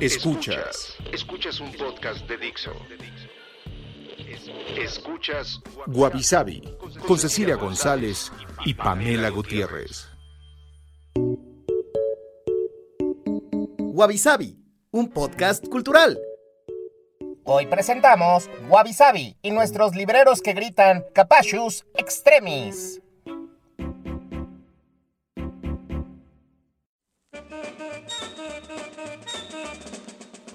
Escuchas. Escuchas un podcast de Dixo. Escuchas Guavi Sabi con Cecilia González y Pamela Gutiérrez. Wabi Sabi, un podcast cultural. Hoy presentamos Wabi Sabi y nuestros libreros que gritan Capachus Extremis.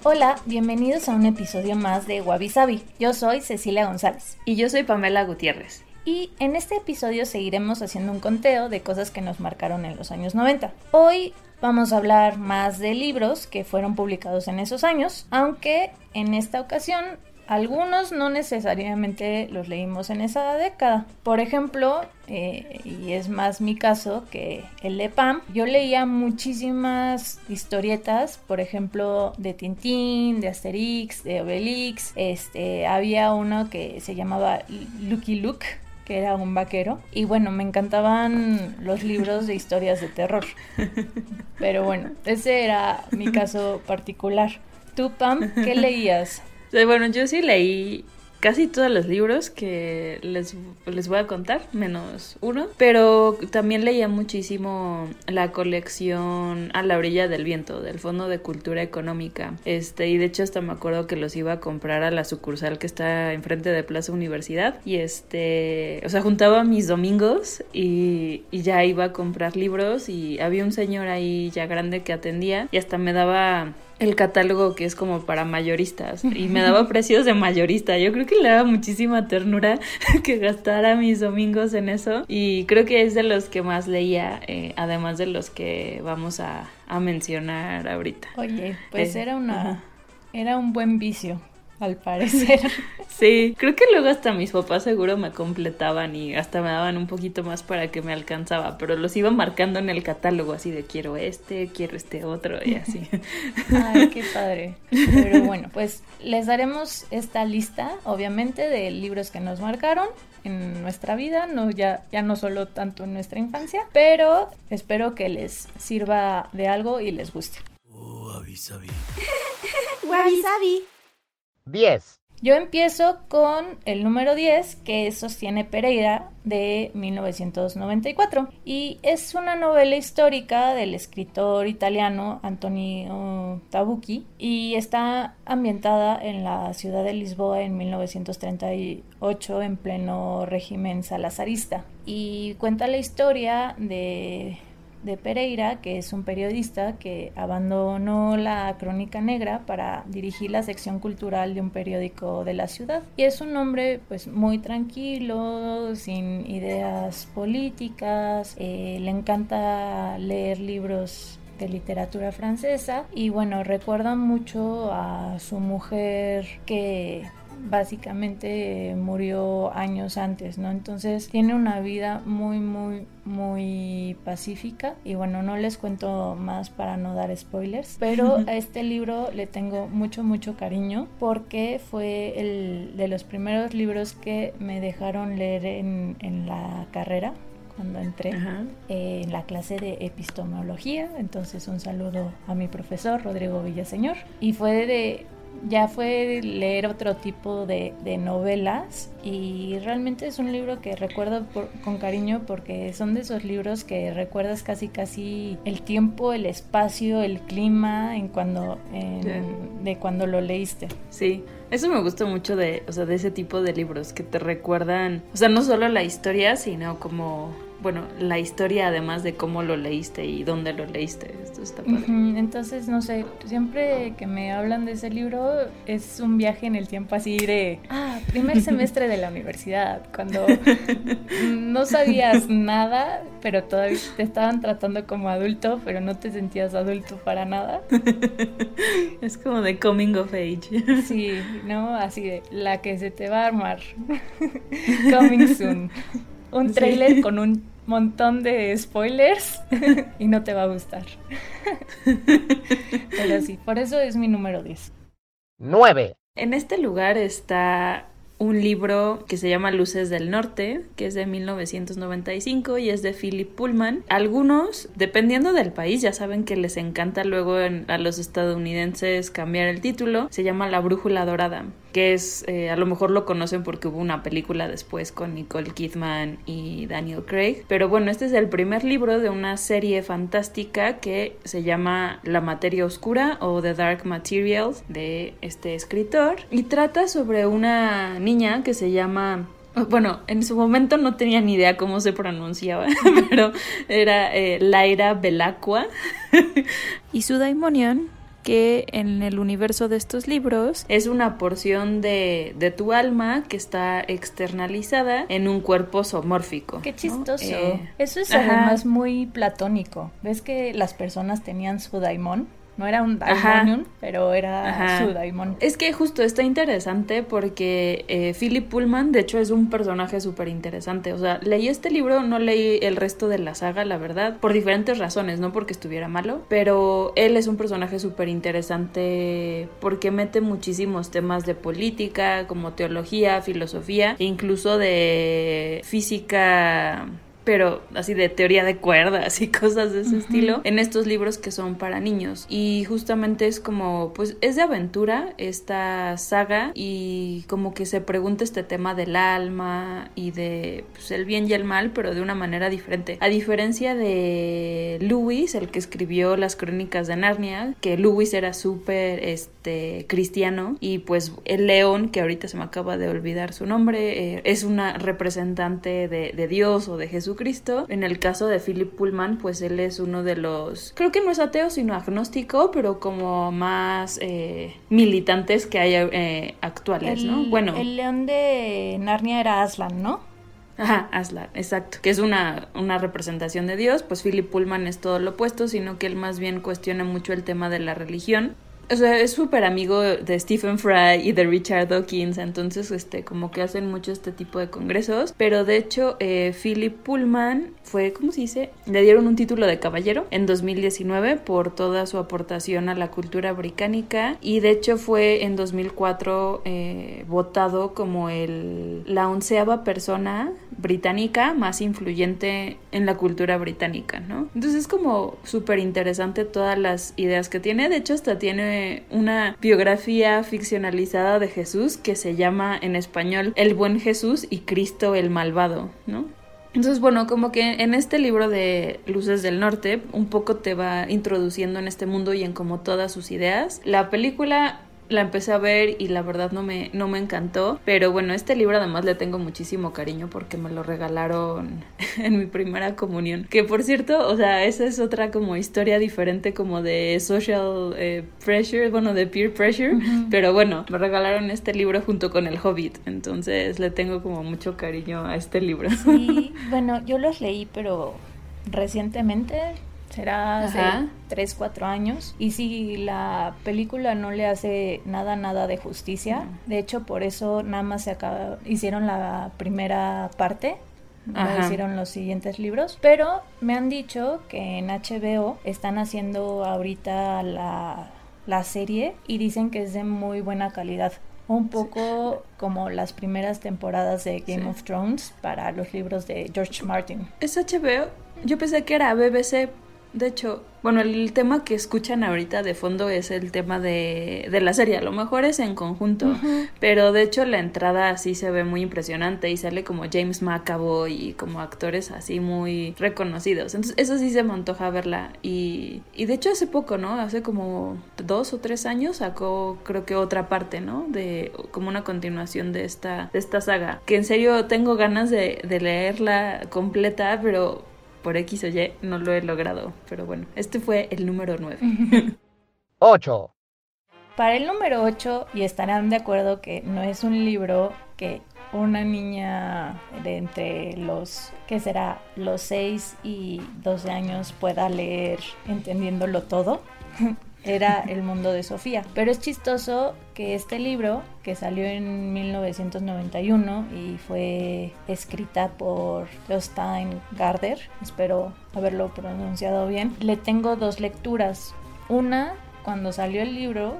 Hola, bienvenidos a un episodio más de Wabi Sabi. Yo soy Cecilia González. Y yo soy Pamela Gutiérrez. Y en este episodio seguiremos haciendo un conteo de cosas que nos marcaron en los años 90. Hoy vamos a hablar más de libros que fueron publicados en esos años, aunque en esta ocasión algunos no necesariamente los leímos en esa década. Por ejemplo, eh, y es más mi caso que el de Pam, yo leía muchísimas historietas, por ejemplo, de Tintín, de Asterix, de Obelix. Este, había uno que se llamaba Lucky Luke, que era un vaquero. Y bueno, me encantaban los libros de historias de terror. Pero bueno, ese era mi caso particular. ¿Tú, Pam, qué leías? Bueno, yo sí leí casi todos los libros que les, les voy a contar, menos uno. Pero también leía muchísimo la colección A la orilla del viento, del Fondo de Cultura Económica. Este, y de hecho hasta me acuerdo que los iba a comprar a la sucursal que está enfrente de Plaza Universidad. Y este, o sea, juntaba mis domingos y, y ya iba a comprar libros y había un señor ahí ya grande que atendía y hasta me daba el catálogo que es como para mayoristas y me daba precios de mayorista. Yo creo que le daba muchísima ternura que gastara mis domingos en eso y creo que es de los que más leía, eh, además de los que vamos a, a mencionar ahorita. Oye, pues Eh, era una ajá. era un buen vicio, al parecer. Sí, creo que luego hasta mis papás seguro me completaban y hasta me daban un poquito más para que me alcanzaba, pero los iba marcando en el catálogo así de quiero este, quiero este otro y así. Ay, qué padre. Pero bueno, pues les daremos esta lista, obviamente, de libros que nos marcaron en nuestra vida, no ya, ya no solo tanto en nuestra infancia, pero espero que les sirva de algo y les guste. Wabi Sabi. 10. Yo empiezo con el número 10 que sostiene Pereira de 1994 y es una novela histórica del escritor italiano Antonio Tabucchi y está ambientada en la ciudad de Lisboa en 1938 en pleno régimen salazarista y cuenta la historia de de Pereira, que es un periodista que abandonó la Crónica Negra para dirigir la sección cultural de un periódico de la ciudad. Y es un hombre pues muy tranquilo, sin ideas políticas, eh, le encanta leer libros de literatura francesa y bueno, recuerda mucho a su mujer que básicamente murió años antes, ¿no? Entonces tiene una vida muy, muy, muy pacífica y bueno, no les cuento más para no dar spoilers, pero a este libro le tengo mucho, mucho cariño porque fue el de los primeros libros que me dejaron leer en, en la carrera cuando entré eh, en la clase de epistemología. Entonces un saludo a mi profesor Rodrigo Villaseñor. Y fue de, ya fue leer otro tipo de, de novelas y realmente es un libro que recuerdo por- con cariño porque son de esos libros que recuerdas casi casi el tiempo, el espacio, el clima en cuando, en- de cuando lo leíste. Sí, eso me gusta mucho de, o sea, de ese tipo de libros que te recuerdan, o sea, no solo la historia, sino como bueno, la historia además de cómo lo leíste y dónde lo leíste. Esto está padre. Ujú, Entonces, no sé, siempre que me hablan de ese libro es un viaje en el tiempo así de, ah, primer semestre de la universidad, cuando no sabías nada, pero todavía te estaban tratando como adulto, pero no te sentías adulto para nada. Es como de coming of age. Sí, ¿no? Así de, la que se te va a armar. Coming soon. Un Sí. trailer con un montón de spoilers y no te va a gustar. Pero sí, por eso es mi número 10. 9. En este lugar está un libro que se llama Luces del Norte, que es de 1995 y es de Philip Pullman. Algunos, dependiendo del país, ya saben que les encanta luego en- a los estadounidenses cambiar el título. Se llama La Brújula Dorada, que es, eh, a lo mejor lo conocen porque hubo una película después con Nicole Kidman y Daniel Craig. Pero bueno, este es el primer libro de una serie fantástica que se llama La Materia Oscura o The Dark Materials de este escritor. Y trata sobre una niña que se llama bueno, en su momento no tenía ni idea cómo se pronunciaba, pero era eh, Laira Belacqua. y su daimonion, que en el universo de estos libros es una porción de, de tu alma que está externalizada en un cuerpo zoomórfico. Qué ¿no? chistoso. Eh, Eso es ajá. además muy platónico. ¿Ves que las personas tenían su daimon? No era un Ajá. daimonium, pero era Ajá. su daimon. Es que justo está interesante porque eh, Philip Pullman, de hecho, es un personaje súper interesante. O sea, leí este libro, no leí el resto de la saga, la verdad, por diferentes razones, no porque estuviera malo, pero él es un personaje súper interesante porque mete muchísimos temas de política, como teología, filosofía, e incluso de física pero así de teoría de cuerdas y cosas de ese estilo en estos libros que son para niños. Y justamente es como pues es de aventura esta saga y como que se pregunta este tema del alma y de pues, el bien y el mal pero de una manera diferente. A diferencia de Lewis el que escribió las crónicas de Narnia que Lewis era súper este cristiano y pues el león que ahorita se me acaba de olvidar su nombre eh, es una representante de, de Dios o de Jesucristo en el caso de Philip Pullman pues él es uno de los creo que no es ateo sino agnóstico pero como más eh, militantes que hay eh, actuales no bueno El león de Narnia era Aslan, ¿no? Ajá, Aslan, exacto. Que es una, una representación de Dios, pues Philip Pullman es todo lo opuesto, sino que él más bien cuestiona mucho el tema de la religión. O sea, es súper amigo de Stephen Fry y de Richard Dawkins, entonces, este, como que hacen mucho este tipo de congresos. Pero de hecho, eh, Philip Pullman fue, ¿cómo se dice? Le dieron un título de caballero en 2019 por toda su aportación a la cultura británica y de hecho fue en 2004 eh, votado como el, la onceava persona británica más influyente en la cultura británica, ¿no? Entonces es como súper interesante todas las ideas que tiene. De hecho, hasta tiene una biografía ficcionalizada de Jesús que se llama en español El buen Jesús y Cristo el malvado, ¿no? Entonces, bueno, como que en este libro de Luces del Norte, un poco te va introduciendo en este mundo y en como todas sus ideas. La película la empecé a ver y la verdad no me, no me encantó. Pero bueno, este libro además le tengo muchísimo cariño porque me lo regalaron en mi primera comunión. Que por cierto, o sea, esa es otra como historia diferente como de social eh, pressure, bueno, de peer pressure. Pero bueno, me regalaron este libro junto con El Hobbit. Entonces le tengo como mucho cariño a este libro. Sí, bueno, yo los leí, pero recientemente, será hace Ajá. 3, 4 años. Y sí, la película no le hace nada, nada de justicia. De hecho, por eso nada más se acaba, hicieron la primera parte. No Ajá. hicieron los siguientes libros, pero me han dicho que en HBO están haciendo ahorita la, la serie y dicen que es de muy buena calidad. Un poco como las primeras temporadas de Game Sí. of Thrones para los libros de George Martin. ¿Es HBO? Yo pensé que era BBC. De hecho, bueno, el tema que escuchan ahorita de fondo es el tema de, de la serie. A lo mejor es en conjunto, pero de hecho la entrada así se ve muy impresionante y sale como James McAvoy y como actores así muy reconocidos. Entonces, eso sí se me antoja verla. Y, y de hecho hace poco, ¿no? Hace como dos o tres años sacó creo que otra parte, ¿no? De como una continuación de esta, de esta saga. Que en serio tengo ganas de, de leerla completa, pero por X o Y no lo he logrado. Pero bueno, este fue el número 9. 8. Para el número 8, y estarán de acuerdo que no es un libro que una niña de entre los, que será? Los 6 y 12 años pueda leer entendiéndolo todo. Era El mundo de Sofía. Pero es chistoso que este libro, que salió en 1991 y fue escrita por Jostein Garder, espero haberlo pronunciado bien, le tengo dos lecturas. Una, cuando salió el libro,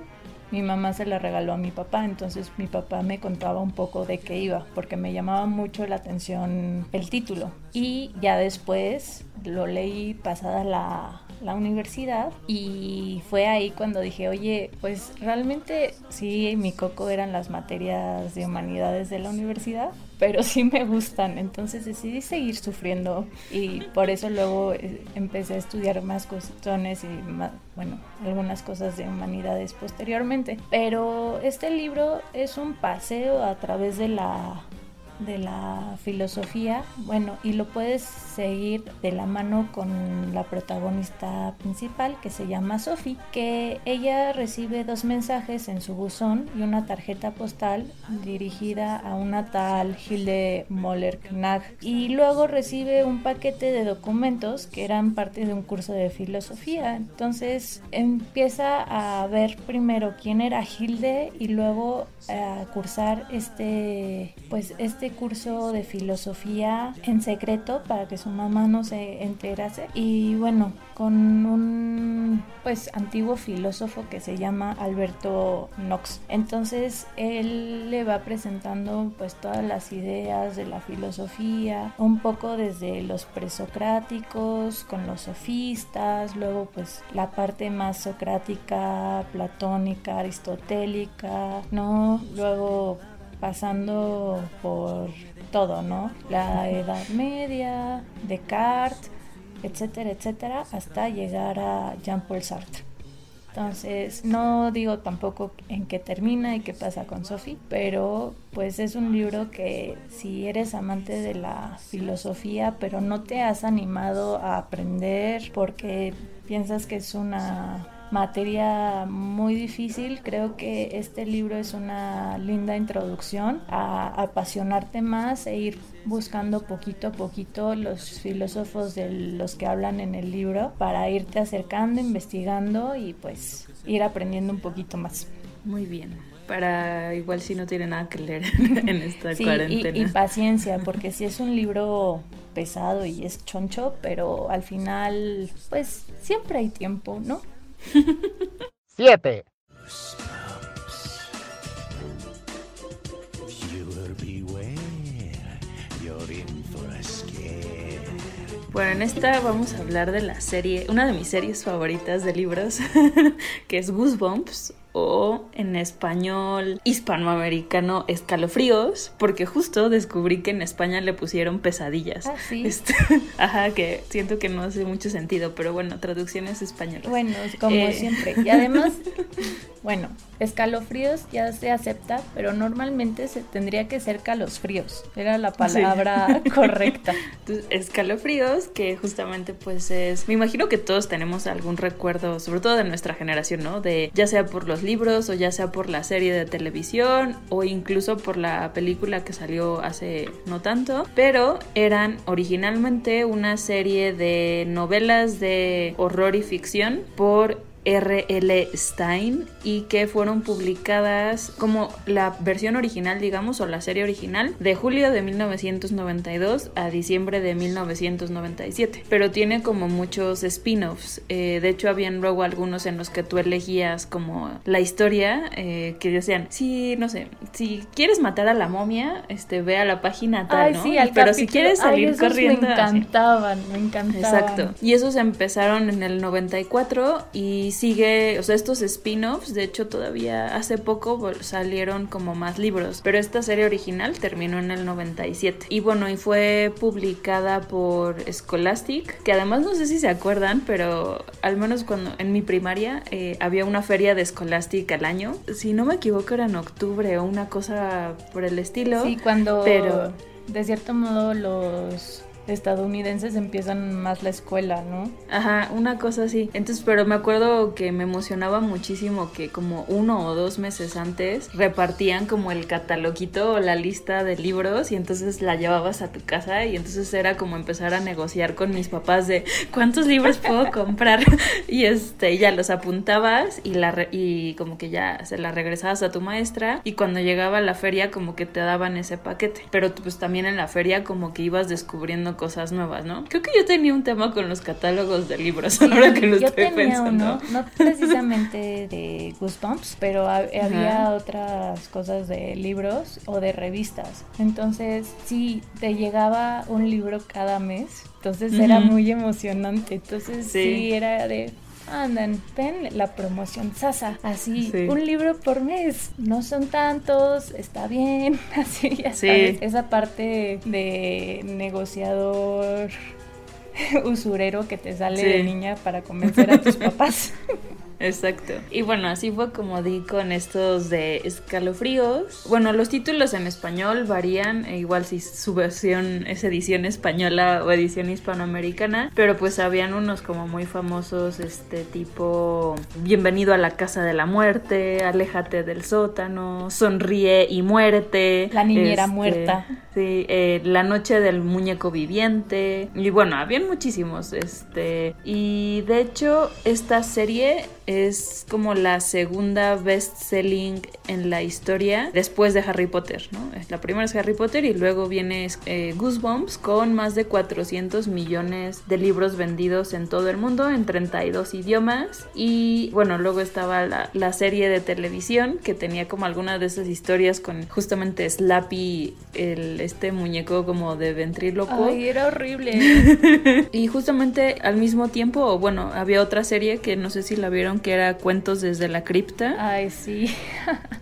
mi mamá se la regaló a mi papá, entonces mi papá me contaba un poco de qué iba, porque me llamaba mucho la atención el título. Y ya después lo leí pasada la, la universidad y fue ahí cuando dije, oye, pues realmente sí, mi coco eran las materias de humanidades de la universidad, pero sí me gustan, entonces decidí seguir sufriendo y por eso luego eh, empecé a estudiar más cuestiones y más, bueno, algunas cosas de humanidades posteriormente. Pero este libro es un paseo a través de la de la filosofía, bueno, y lo puedes seguir de la mano con la protagonista principal que se llama Sophie, que ella recibe dos mensajes en su buzón y una tarjeta postal dirigida a una tal Hilde Moller-Knag y luego recibe un paquete de documentos que eran parte de un curso de filosofía. Entonces empieza a ver primero quién era Hilde y luego a cursar este pues este curso de filosofía en secreto para que su mamá no se enterase. Y bueno con un pues antiguo filósofo que se llama Alberto Knox. Entonces él le va presentando pues todas las ideas de la filosofía un poco desde los presocráticos con los sofistas luego pues la parte más socrática platónica aristotélica no luego pasando por todo, ¿no? La Edad Media, Descartes, etcétera, etcétera, hasta llegar a Jean-Paul Sartre. Entonces, no digo tampoco en qué termina y qué pasa con Sophie, pero pues es un libro que si eres amante de la filosofía, pero no te has animado a aprender porque piensas que es una materia muy difícil. Creo que este libro es una linda introducción a apasionarte más e ir buscando poquito a poquito los filósofos de los que hablan en el libro para irte acercando, investigando y pues ir aprendiendo un poquito más. Muy bien. Para igual si no tiene nada que leer en esta sí, cuarentena. Y, y paciencia, porque si es un libro pesado y es choncho, pero al final, pues siempre hay tiempo, ¿no? 7. Bueno, en esta vamos a hablar de la serie, una de mis series favoritas de libros, que es Goosebumps o en español hispanoamericano escalofríos, porque justo descubrí que en España le pusieron pesadillas. Ah, sí. Este, ajá, que siento que no hace mucho sentido, pero bueno, traducciones españolas. Bueno, como Eh. siempre. Y además, bueno, escalofríos ya se acepta, pero normalmente se tendría que ser calosfríos. Era la palabra correcta. Entonces, escalofríos, que justamente pues es, me imagino que todos tenemos algún recuerdo, sobre todo de nuestra generación, ¿no? De ya sea por los libros o ya sea por la serie de televisión o incluso por la película que salió hace no tanto, pero eran originalmente una serie de novelas de horror y ficción por R.L. Stein y que fueron publicadas como la versión original, digamos, o la serie original de julio de 1992 a diciembre de 1997. Pero tiene como muchos spin-offs. Eh, de hecho, habían luego algunos en los que tú elegías como la historia eh, que decían, sí, no sé, si quieres matar a la momia, este, ve a la página tal, ¿no? Sí, al Pero si quieres salir Ay, corriendo... Me encantaban, me encantaban. Exacto. Y esos empezaron en el 94 y sigue, o sea, estos spin-offs, de hecho todavía hace poco salieron como más libros, pero esta serie original terminó en el 97. Y bueno, y fue publicada por Scholastic, que además no sé si se acuerdan, pero al menos cuando en mi primaria eh, había una feria de Scholastic al año. Si no me equivoco era en octubre o una cosa por el estilo. Sí, cuando pero de cierto modo los estadounidenses empiezan más la escuela, ¿no? Ajá, una cosa así. Entonces, pero me acuerdo que me emocionaba muchísimo que como uno o dos meses antes repartían como el cataloguito o la lista de libros y entonces la llevabas a tu casa y entonces era como empezar a negociar con mis papás de cuántos libros puedo comprar y este ya los apuntabas y la y como que ya se la regresabas a tu maestra y cuando llegaba a la feria como que te daban ese paquete, pero pues también en la feria como que ibas descubriendo cosas nuevas, ¿no? Creo que yo tenía un tema con los catálogos de libros, Sí, ahora que lo yo estoy tenía pensando. uno, no precisamente de Goosebumps, pero ha- había otras cosas de libros o de revistas. Entonces, sí, te llegaba un libro cada mes, entonces era Ujú. muy emocionante. Entonces, sí, Sí. era de... Andan, ven la promoción Sasa, así, Sí. un libro por mes, no son tantos, está bien, así, ya Sí. sabes, esa parte de negociador usurero que te sale Sí. de niña para convencer a tus papás. Exacto. Y bueno, así fue como di con estos de escalofríos. Bueno, los títulos en español varían, e igual si su versión es edición española o edición hispanoamericana, pero pues habían unos como muy famosos, este tipo Bienvenido a la casa de la muerte, Aléjate del sótano, Sonríe y muerte. La niñera este, muerta. Sí, eh, La noche del muñeco viviente. Y bueno, habían muchísimos. Este. Y de hecho, esta serie es como la segunda best selling en la historia después de Harry Potter, ¿no? La primera es Harry Potter y luego viene eh, Goosebumps con más de 400 millones de libros vendidos en todo el mundo en 32 idiomas. Y bueno, luego estaba la, la serie de televisión que tenía como algunas de esas historias con justamente Slappy, el, este muñeco como de ventríloco. Ay, era horrible. Y justamente al mismo tiempo, bueno, había otra serie que no sé si la vieron que era Cuentos desde la cripta. Ay, sí.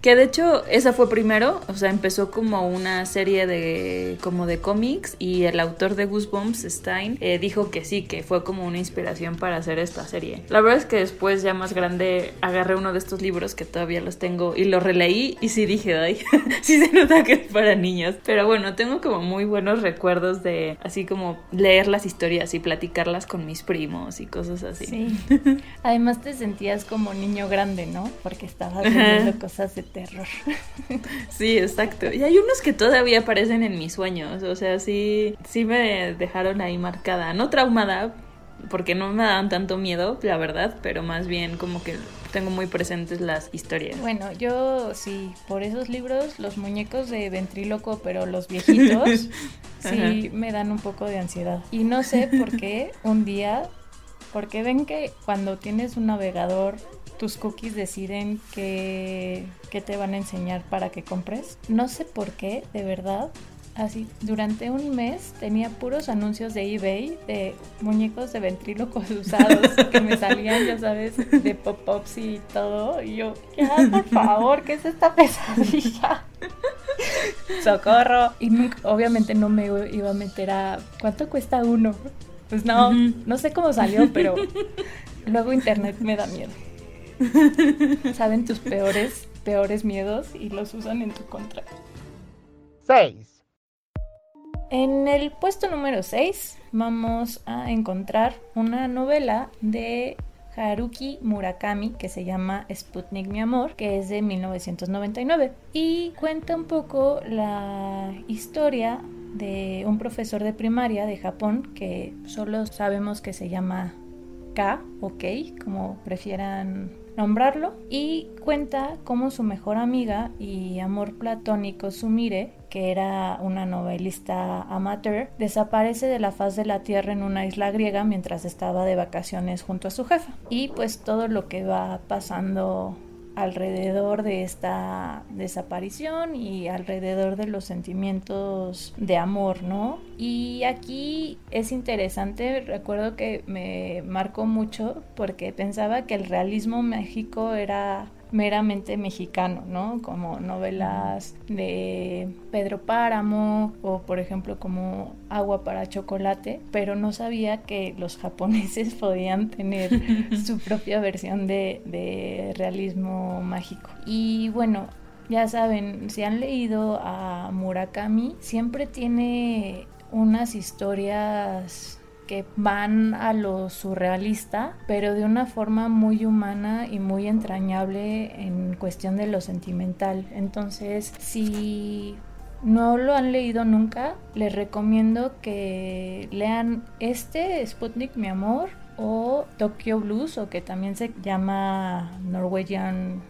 Que de hecho esa fue primero, o sea, empezó como una serie de como de cómics y el autor de Goosebumps, Stein, eh, dijo que sí, que fue como una inspiración para hacer esta serie. La verdad es que después ya más grande agarré uno de estos libros que todavía los tengo y lo releí y sí dije, ay, sí se nota que es para niños. Pero bueno, tengo como muy buenos recuerdos de así como leer las historias y platicarlas con mis primos y cosas así. Sí. Además te sentías como niño grande, ¿no? Porque estabas viendo cosas de terror. Sí, exacto. Y hay unos que todavía aparecen en mis sueños. O sea, sí, sí me dejaron ahí marcada. No traumada, porque no me daban tanto miedo, la verdad, pero más bien como que tengo muy presentes las historias. Bueno, yo sí, por esos libros, los muñecos de ventríloco, pero los viejitos, sí me dan un poco de ansiedad. Y no sé por qué un día, porque ven que cuando tienes un navegador, tus cookies deciden que, que te van a enseñar para que compres. No sé por qué, de verdad. Así, durante un mes tenía puros anuncios de eBay de muñecos de ventrílocos usados que me salían, ya sabes, de pop-ups y todo. Y yo, ya, por favor, ¿qué es esta pesadilla? Socorro. Y nunca- obviamente no me iba a meter a. ¿Cuánto cuesta uno? Pues no, no sé cómo salió, pero luego internet me da miedo. Saben tus peores, peores miedos y los usan en tu contra. 6. En el puesto número 6 vamos a encontrar una novela de Haruki Murakami que se llama Sputnik mi amor, que es de 1999 y cuenta un poco la historia de un profesor de primaria de Japón que solo sabemos que se llama K o Kei, como prefieran nombrarlo, y cuenta cómo su mejor amiga y amor platónico Sumire, que era una novelista amateur, desaparece de la faz de la tierra en una isla griega mientras estaba de vacaciones junto a su jefa. Y pues todo lo que va pasando alrededor de esta desaparición y alrededor de los sentimientos de amor, ¿no? Y aquí es interesante, recuerdo que me marcó mucho porque pensaba que el realismo mágico era meramente mexicano, ¿no? Como novelas de Pedro Páramo o por ejemplo como Agua para chocolate, pero no sabía que los japoneses podían tener su propia versión de, de realismo mágico. Y bueno, ya saben, si han leído a Murakami, siempre tiene unas historias que van a lo surrealista, pero de una forma muy humana y muy entrañable en cuestión de lo sentimental. Entonces, si no lo han leído nunca, les recomiendo que lean este Sputnik Mi Amor o Tokyo Blues o que también se llama Norwegian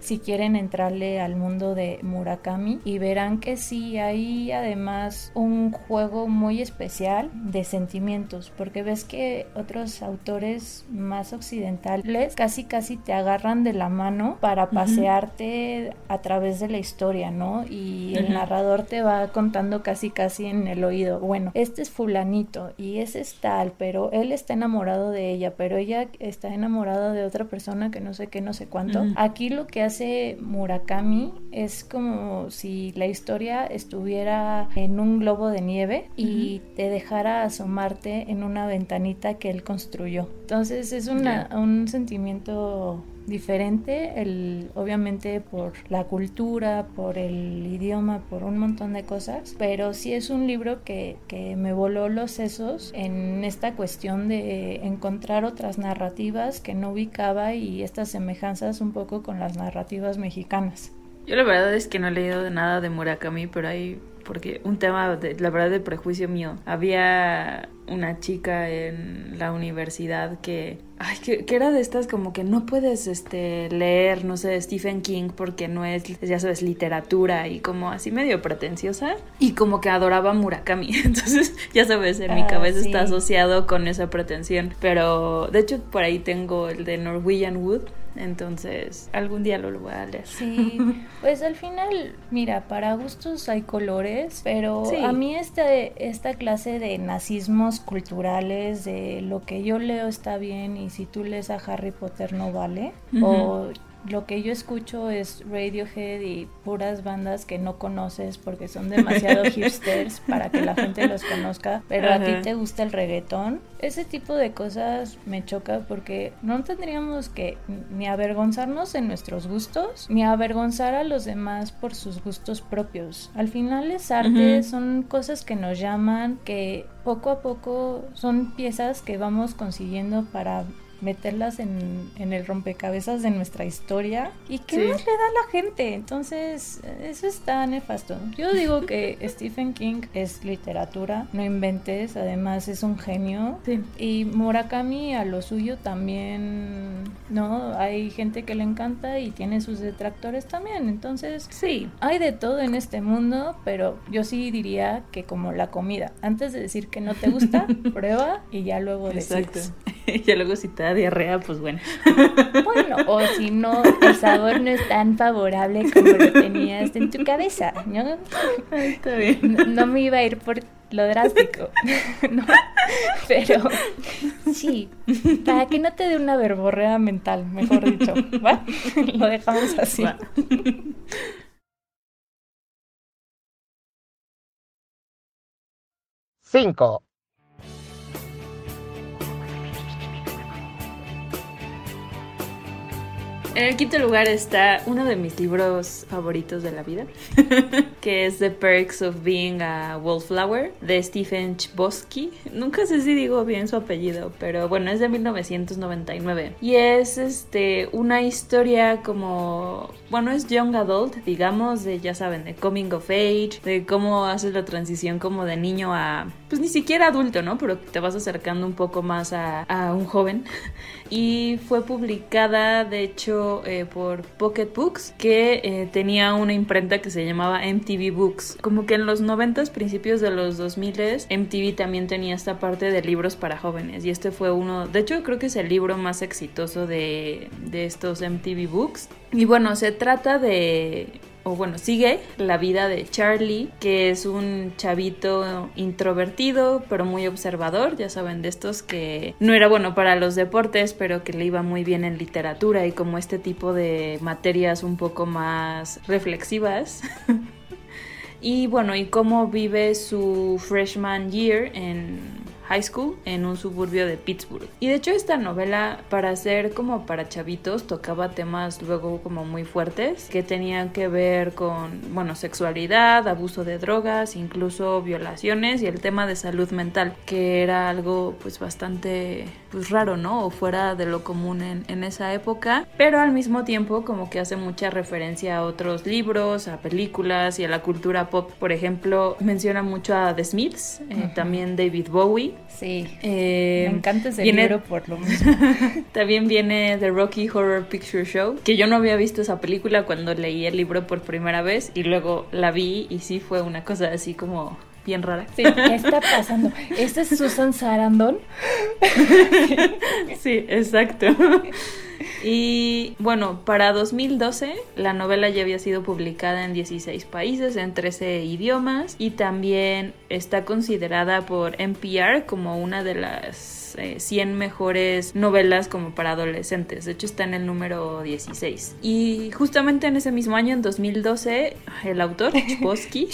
si quieren entrarle al mundo de Murakami y verán que sí hay además un juego muy especial de sentimientos porque ves que otros autores más occidentales casi casi te agarran de la mano para pasearte a través de la historia, ¿no? Y el narrador te va contando casi casi en el oído, bueno, este es fulanito y ese es tal, pero él está enamorado de ella, pero ella está enamorada de otra persona que no sé qué, no sé cuánto. Aquí lo que hace Murakami es como si la historia estuviera en un globo de nieve y te dejara asomarte en una ventanita que él construyó. Entonces es una, un sentimiento diferente, el, obviamente por la cultura, por el idioma, por un montón de cosas, pero sí es un libro que, que me voló los sesos en esta cuestión de encontrar otras narrativas que no ubicaba y estas semejanzas un poco con las narrativas mexicanas. Yo la verdad es que no he leído nada de Murakami, pero hay porque un tema de la verdad de prejuicio mío. Había una chica en la universidad que ay que, que, era de estas como que no puedes este leer no sé Stephen King porque no es ya sabes literatura y como así medio pretenciosa y como que adoraba Murakami entonces ya sabes en mi Ah, cabeza sí. está asociado con esa pretensión pero de hecho por ahí tengo el de Norwegian Wood entonces algún día lo voy a leer Sí, pues al final, mira, para gustos hay colores, pero Sí. a mí este, esta clase de nazismos culturales, de lo que yo leo está bien y si tú lees a Harry Potter no vale, o lo que yo escucho es Radiohead y puras bandas que no conoces porque son demasiado hipsters para que la gente los conozca, pero a ti te gusta el reggaetón. Ese tipo de cosas me choca porque no tendríamos que ni avergonzarnos en nuestros gustos, ni avergonzar a los demás por sus gustos propios. Al final es arte, son cosas que nos llaman, que poco a poco son piezas que vamos consiguiendo para meterlas en, en el rompecabezas de nuestra historia y qué Sí. más le da a la gente. Entonces eso está nefasto. Yo digo que Stephen King es literatura no inventes además es un genio. Sí. y Murakami a lo suyo también no hay gente que le encanta y tiene sus detractores también. Entonces sí. hay de todo en este mundo, pero yo sí diría que como la comida, antes de decir que no te gusta, prueba y ya luego exacto. Decides. ya luego te da diarrea pues bueno Bueno, o si no, el sabor no es tan favorable como lo tenías en tu cabeza, ¿no? está bien No, no me iba a ir por lo drástico, ¿no? Pero sí, para que no te dé una verborrea mental, mejor dicho, ¿va? Lo dejamos así. Va. 5. En el quinto lugar está uno de mis libros favoritos de la vida, que es The Perks of Being a Wallflower, de Stephen Chbosky. Nunca sé si digo bien su apellido, pero bueno, es de 1999. Y es este una historia como, bueno, es young adult, digamos, de ya saben, de coming of age, de cómo haces la transición como de niño a, pues ni siquiera adulto, ¿no? Pero te vas acercando un poco más a, a un joven. Y fue publicada, de hecho, eh, por Pocket Books, que eh, tenía una imprenta que se llamaba MTV Books. Como que en los 90 principios de los 2000 MTV también tenía esta parte de libros para jóvenes. Y este fue uno, de hecho, creo que es el libro más exitoso de, de estos MTV Books. Y bueno, se trata de o bueno, sigue la vida de Charlie, que es un chavito introvertido, pero muy observador, ya saben, de estos que no era bueno para los deportes, pero que le iba muy bien en literatura y como este tipo de materias un poco más reflexivas. y bueno, y cómo vive su freshman year en high school en un suburbio de Pittsburgh. Y de hecho esta novela para ser como para chavitos tocaba temas luego como muy fuertes que tenían que ver con, bueno, sexualidad, abuso de drogas, incluso violaciones y el tema de salud mental, que era algo pues bastante pues raro, ¿no? O fuera de lo común en, en esa época, pero al mismo tiempo como que hace mucha referencia a otros libros, a películas y a la cultura pop. Por ejemplo, menciona mucho a The Smiths, eh, también David Bowie. Sí. Eh, Me encanta ese viene- libro por lo mismo. También viene The Rocky Horror Picture Show, que yo no había visto esa película cuando leí el libro por primera vez y luego la vi y sí fue una cosa así como bien rara. Sí, ¿qué está pasando? ¿Esta es Susan Sarandon? Sí, exacto. Y bueno, para 2012 la novela ya había sido publicada en 16 países, en 13 idiomas y también está considerada por NPR como una de las eh, 100 mejores novelas como para adolescentes. De hecho está en el número 16. Y justamente en ese mismo año, en 2012, el autor, Chbosky,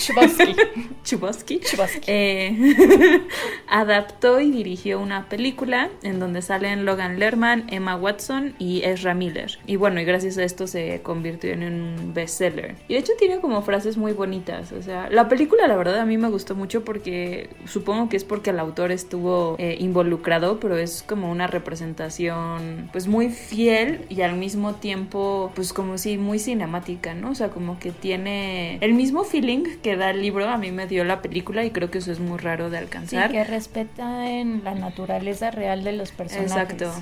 Chbosky. Eh, adaptó y dirigió una película en donde salen Logan Lerman, Emma Watson y Ezra Miller. Y bueno, y gracias a esto se convirtió en un bestseller. Y de hecho tiene como frases muy bonitas. O sea, la película la verdad a mí me gustó mucho porque supongo que es porque el autor estuvo eh, involucrado, pero es como una representación pues muy fiel y al mismo tiempo pues como si muy cinemática, ¿no? O sea, como que tiene el mismo feeling que da el libro, a mí me dio la película y creo que eso es muy raro de Sí, alcanzar. que respeta en la naturaleza real de los personajes. Exacto.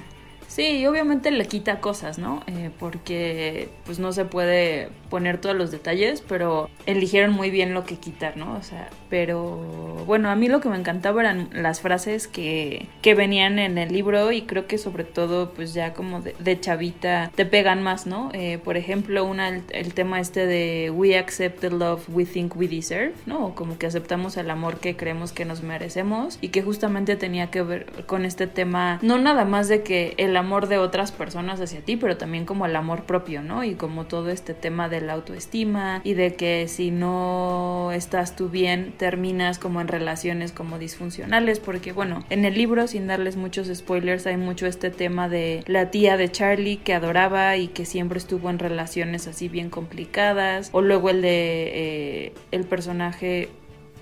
Sí, obviamente le quita cosas, ¿no? Eh, porque pues no se puede poner todos los detalles, pero eligieron muy bien lo que quitar, ¿no? O sea, pero bueno, a mí lo que me encantaba eran las frases que, que venían en el libro y creo que sobre todo pues ya como de, chavita te pegan más, ¿no? Eh, por ejemplo, una, el, el tema este de we accept the love we think we deserve, ¿no? Como que aceptamos el amor que creemos que nos merecemos y que justamente tenía que ver con este tema, no nada más de que el amor de otras personas hacia ti, pero también como el amor propio, ¿no? Y como todo este tema de la autoestima y de que si no estás tú bien, terminas como en relaciones como disfuncionales, porque bueno, en el libro, sin darles muchos spoilers, hay mucho este tema de la tía de Charlie que adoraba y que siempre estuvo en relaciones así bien complicadas, o luego el de eh, el personaje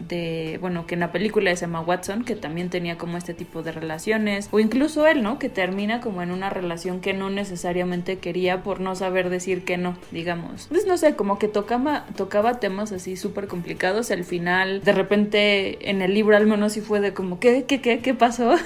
de, bueno, que en la película es Emma Watson, que también tenía como este tipo de relaciones, o incluso él, ¿no? Que termina como en una relación que no necesariamente quería por no saber decir que no, digamos. Entonces, no sé, como que tocaba, tocaba temas así súper complicados, al final, de repente, en el libro al menos sí fue de como, ¿qué, qué, qué, qué pasó?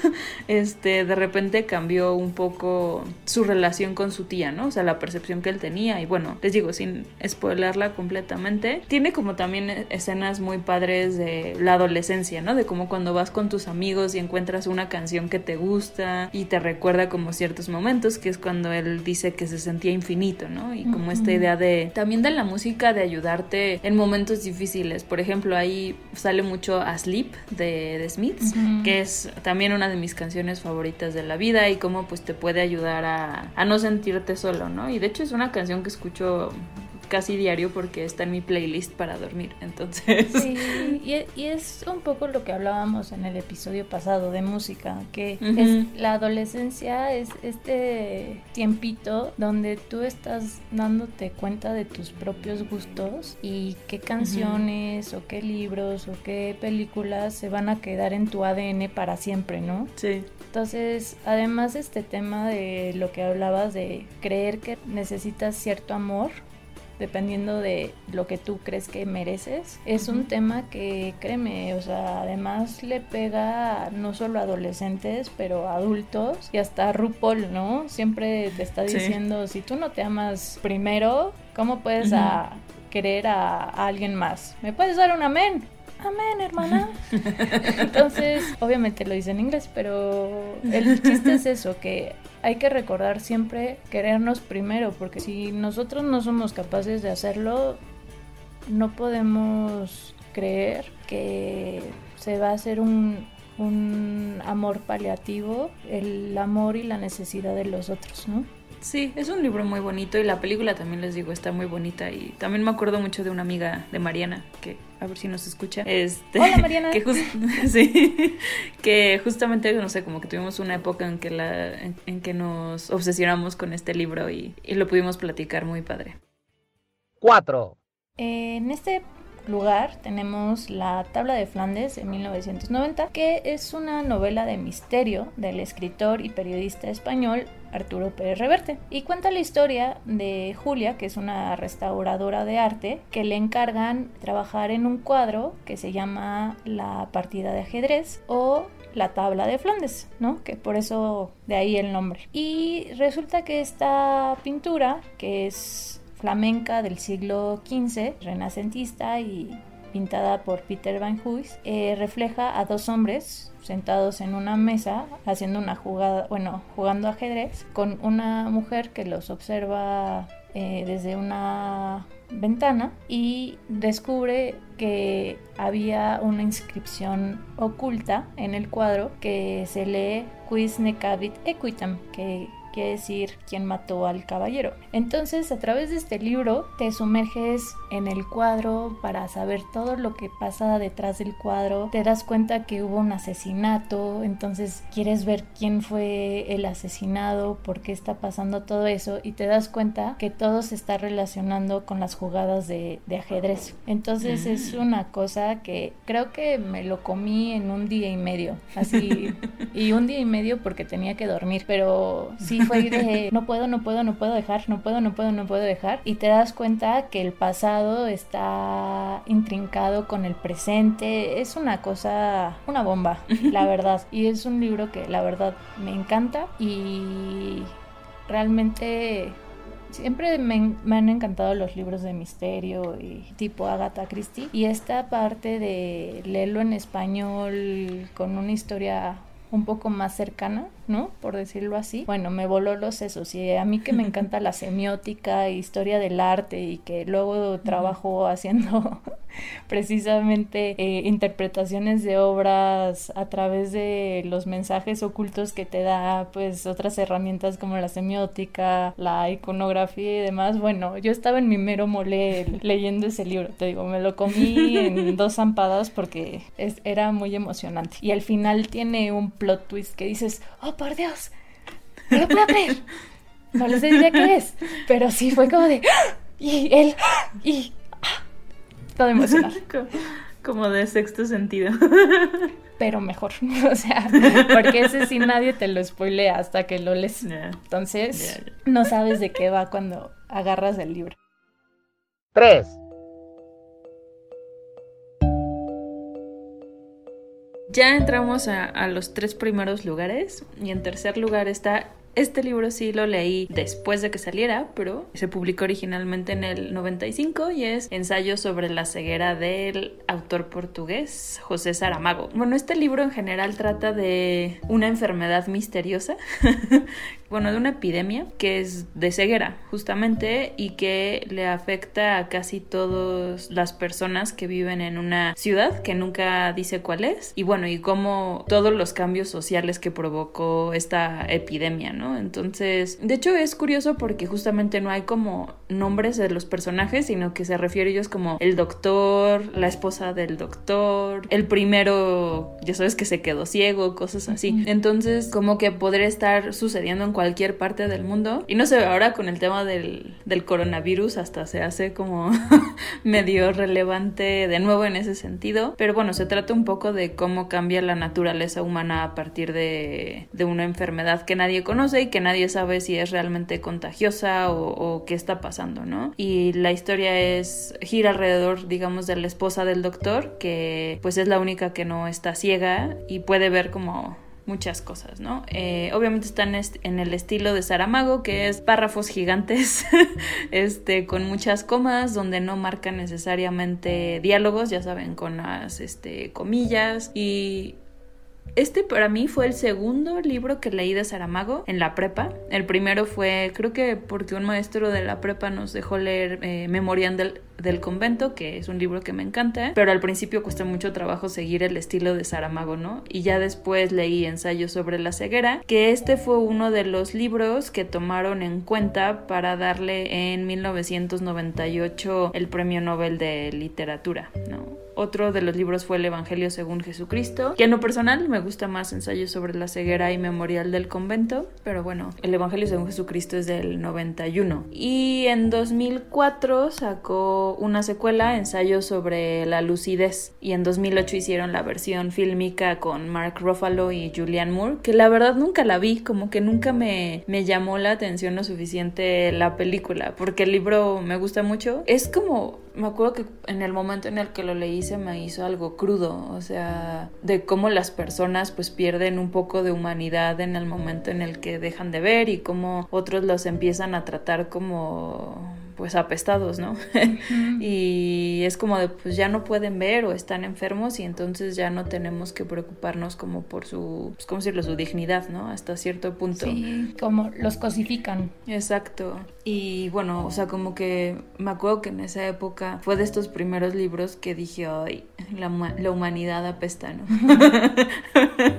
Este, de repente cambió un poco su relación con su tía, ¿no? O sea, la percepción que él tenía, y bueno, les digo, sin spoilerla completamente, tiene como también escenas muy padres de la adolescencia, ¿no? De como cuando vas con tus amigos y encuentras una canción que te gusta y te recuerda como ciertos momentos, que es cuando él dice que se sentía infinito, ¿no? Y como esta idea de también de la música de ayudarte en momentos difíciles. Por ejemplo, ahí sale mucho Asleep de, de Smiths, que es también una de mis canciones favoritas de la vida y cómo pues te puede ayudar a, a no sentirte solo, ¿no? Y de hecho es una canción que escucho casi diario porque está en mi playlist para dormir. Entonces. Sí, y, y es un poco lo que hablábamos en el episodio pasado de música, que es, la adolescencia es este tiempito donde tú estás dándote cuenta de tus propios gustos y qué canciones o qué libros o qué películas se van a quedar en tu ADN para siempre, ¿no? Sí. Entonces, además este tema de lo que hablabas de creer que necesitas cierto amor, dependiendo de lo que tú crees que mereces, es un tema que, créeme, o sea, además le pega no solo a adolescentes, pero a adultos y hasta a RuPaul, ¿no? Siempre te está diciendo, si tú no te amas primero, ¿cómo puedes a querer a, a alguien más? ¿Me puedes dar un amén? Amén, hermana. Entonces, obviamente lo dice en inglés, pero el chiste es eso, que hay que recordar siempre querernos primero, porque si nosotros no somos capaces de hacerlo, no podemos creer que se va a hacer un, un amor paliativo, el amor y la necesidad de los otros, ¿no? Sí, es un libro muy bonito y la película también les digo está muy bonita y también me acuerdo mucho de una amiga de Mariana que a ver si nos escucha. Este, Hola Mariana. Que, sí, que justamente no sé como que tuvimos una época en que la en, que nos obsesionamos con este libro y, y lo pudimos platicar muy padre. Cuatro. En este lugar tenemos La Tabla de Flandes de 1990, que es una novela de misterio del escritor y periodista español Arturo Pérez Reverte. Y cuenta la historia de Julia, que es una restauradora de arte, que le encargan trabajar en un cuadro que se llama La partida de ajedrez o la tabla de Flandes, ¿no? Que por eso de ahí el nombre. Y resulta que esta pintura, que es flamenca del siglo XV, renacentista y pintada por Peter Van Huys, eh, refleja a dos hombres sentados en una mesa haciendo una jugada, bueno, jugando ajedrez, con una mujer que los observa eh, desde una ventana y descubre que había una inscripción oculta en el cuadro que se lee Quis necavit equitam, que quiere decir quién mató al caballero. Entonces, a través de este libro te sumerges en el cuadro para saber todo lo que pasa detrás del cuadro. Te das cuenta que hubo un asesinato, entonces quieres ver quién fue el asesinado, por qué está pasando todo eso y te das cuenta que todo se está relacionando con las jugadas de, ajedrez. Entonces es una cosa que creo que me lo comí en un día y medio, así, y un día y medio porque tenía que dormir, pero sí fue de no puedo, no puedo, no puedo dejar, no puedo, no puedo, no puedo dejar. Y te das cuenta que el pasado está intrincado con el presente. Es una cosa, una bomba, la verdad. Y es un libro que la verdad me encanta y realmente Siempre me, me, han encantado los libros de misterio y tipo Agatha Christie. Y esta parte de leerlo en español con una historia un poco más cercana, ¿no? Por decirlo así. Bueno, me voló los sesos y a mí que me encanta la semiótica, historia del arte y que luego trabajo haciendo precisamente eh, interpretaciones de obras a través de los mensajes ocultos que te da pues otras herramientas como la semiótica, la iconografía y demás. Bueno, yo estaba en mi mero mole leyendo ese libro, te digo, me lo comí en dos zampadas porque era muy emocionante. Y al final tiene un plot twist que dices, oh por Dios, no lo puedo creer. No les sé qué es, pero sí fue como de, ¡Ah! y él, ¡Ah! y todo emocional. Como de sexto sentido. Pero mejor, o sea, porque ese sí nadie te lo spoilea hasta que lo lees. Entonces, no sabes de qué va cuando agarras el libro. 3. Ya entramos a, los tres primeros lugares y en tercer lugar está este libro sí lo leí después de que saliera, pero se publicó originalmente en el 95 y es Ensayo sobre la ceguera del autor portugués José Saramago. Bueno, este libro en general trata de una enfermedad misteriosa bueno, de una epidemia que es de ceguera, justamente, y que le afecta a casi todas las personas que viven en una ciudad que nunca dice cuál es. Y bueno, y cómo todos los cambios sociales que provocó esta epidemia, ¿no? Entonces, de hecho es curioso porque justamente no hay como nombres de los personajes, sino que se refiere a ellos como el doctor, la esposa del doctor, el primero, ya sabes que se quedó ciego, cosas así. Entonces, como que podría estar sucediendo en cualquier parte del mundo. Y no sé, ahora con el tema del, del coronavirus hasta se hace como medio relevante de nuevo en ese sentido. Pero bueno, se trata un poco de cómo cambia la naturaleza humana a partir de, de una enfermedad que nadie conoce y que nadie sabe si es realmente contagiosa o, qué está pasando, ¿no? Y la historia es gira alrededor, digamos, de la esposa del doctor, que pues es la única que no está ciega y puede ver como muchas cosas, ¿no? Eh, obviamente están en el estilo de Saramago, que es párrafos gigantes, este, con muchas comas, donde no marcan necesariamente diálogos, ya saben, con las este, comillas y este para mí fue el segundo libro que leí de Saramago en la prepa. El primero fue, creo que porque un maestro de la prepa nos dejó leer eh, Memorial del, del, Convento, que es un libro que me encanta, pero al principio cuesta mucho trabajo seguir el estilo de Saramago, ¿no? Y ya después leí Ensayo sobre la ceguera, que este fue uno de los libros que tomaron en cuenta para darle en 1998 el Premio Nobel de Literatura, ¿no? Otro de los libros fue El Evangelio según Jesucristo, que en lo personal me gusta más Ensayo sobre la ceguera y Memorial del Convento, pero bueno, El Evangelio según Jesucristo es del 91. Y en 2004 sacó una secuela, Ensayo sobre la lucidez, y en 2008 hicieron la versión fílmica con Mark Ruffalo y Julianne Moore, que la verdad nunca la vi, como que nunca me, me llamó la atención lo suficiente la película, porque el libro me gusta mucho. Es como me acuerdo que en el momento en el que lo leí se me hizo algo crudo, o sea, de cómo las personas pues pierden un poco de humanidad en el momento en el que dejan de ver y cómo otros los empiezan a tratar como pues apestados, ¿no? y es como de pues ya no pueden ver o están enfermos y entonces ya no tenemos que preocuparnos como por su, pues cómo decirlo, su dignidad, ¿no? Hasta cierto punto. Sí, como los cosifican. Exacto. Y bueno, o sea, como que me acuerdo que en esa época fue de estos primeros libros que dije, ay, la, la humanidad apesta, ¿no?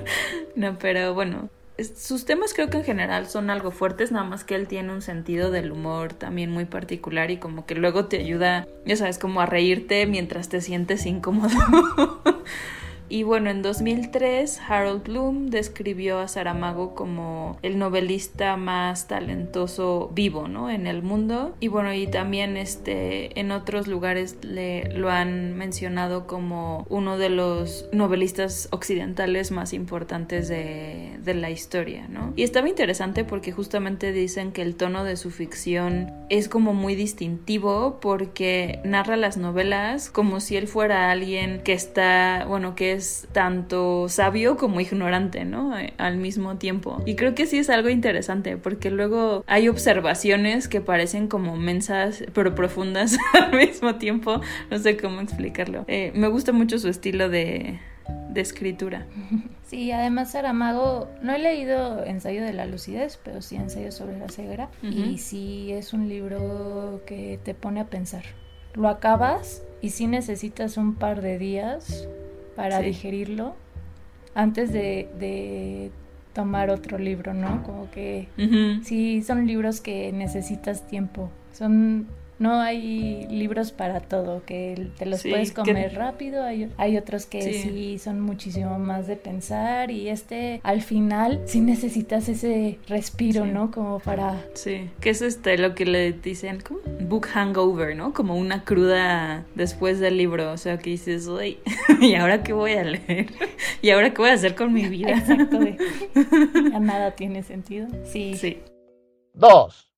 no, pero bueno, sus temas creo que en general son algo fuertes, nada más que él tiene un sentido del humor también muy particular y como que luego te ayuda, ya sabes, como a reírte mientras te sientes incómodo. Y bueno, en 2003 Harold Bloom describió a Saramago como el novelista más talentoso vivo, ¿no? En el mundo. Y bueno, y también este, en otros lugares le, lo han mencionado como uno de los novelistas occidentales más importantes de, de la historia, ¿no? Y estaba interesante porque justamente dicen que el tono de su ficción es como muy distintivo porque narra las novelas como si él fuera alguien que está, bueno, que es tanto sabio como ignorante, ¿no? Al mismo tiempo. Y creo que sí es algo interesante porque luego hay observaciones que parecen como mensas pero profundas al mismo tiempo. No sé cómo explicarlo. Eh, me gusta mucho su estilo de, de escritura. Sí, además Saramago, no he leído Ensayo de la lucidez, pero sí Ensayo sobre la ceguera. Y sí es un libro que te pone a pensar. Lo acabas y sí necesitas un par de días para Sí. digerirlo antes de, de tomar otro libro, ¿no? Como que sí, son libros que necesitas tiempo. Son no hay libros para todo, que te los Sí, puedes que- comer rápido, hay, hay otros que Sí. sí. son muchísimo más de pensar y este al final sí necesitas ese respiro, Sí. ¿no? Como para... Sí, que es este lo que le dicen como book hangover, ¿no? Como una cruda después del libro, o sea, que dices, "Uy, ¿y ahora qué voy a leer? ¿Y ahora qué voy a hacer con mi vida? Exacto, de, ya nada tiene sentido. Sí. Sí. 2.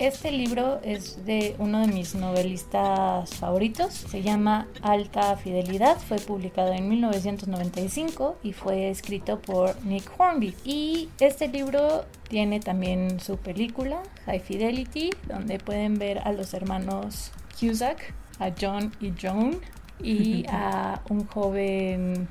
Este libro es de uno de mis novelistas favoritos. Se llama Alta Fidelidad. Fue publicado en 1995 y fue escrito por Nick Hornby. Y este libro tiene también su película, High Fidelity, donde pueden ver a los hermanos Cusack, a John y Joan, y a un joven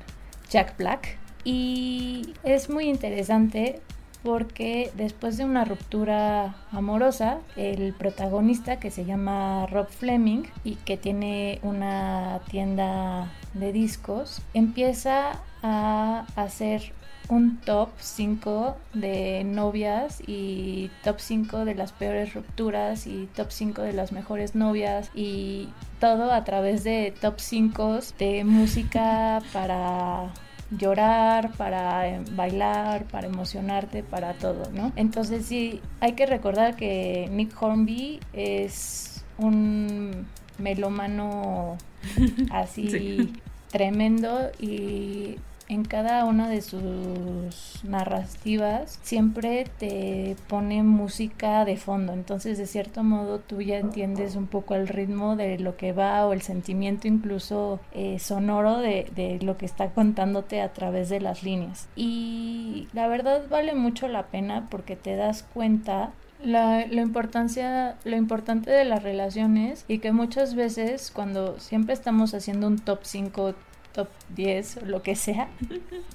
Jack Black Y es muy interesante porque después de una ruptura amorosa, el protagonista que se llama Rob Fleming y que tiene una tienda de discos, empieza a hacer un top 5 de novias y top 5 de las peores rupturas y top 5 de las mejores novias y todo a través de top 5 de música para llorar, para eh, bailar, para emocionarte, para todo, ¿no? Entonces sí, hay que recordar que Nick Hornby es un melómano así tremendo y en cada una de sus narrativas siempre te pone música de fondo. Entonces, de cierto modo, tú ya entiendes un poco el ritmo de lo que va o el sentimiento incluso eh, sonoro de, lo que está contándote a través de las líneas. Y la verdad vale mucho la pena porque te das cuenta la, importancia, lo importante de las relaciones y que muchas veces cuando siempre estamos haciendo un top 5 top 10 o lo que sea,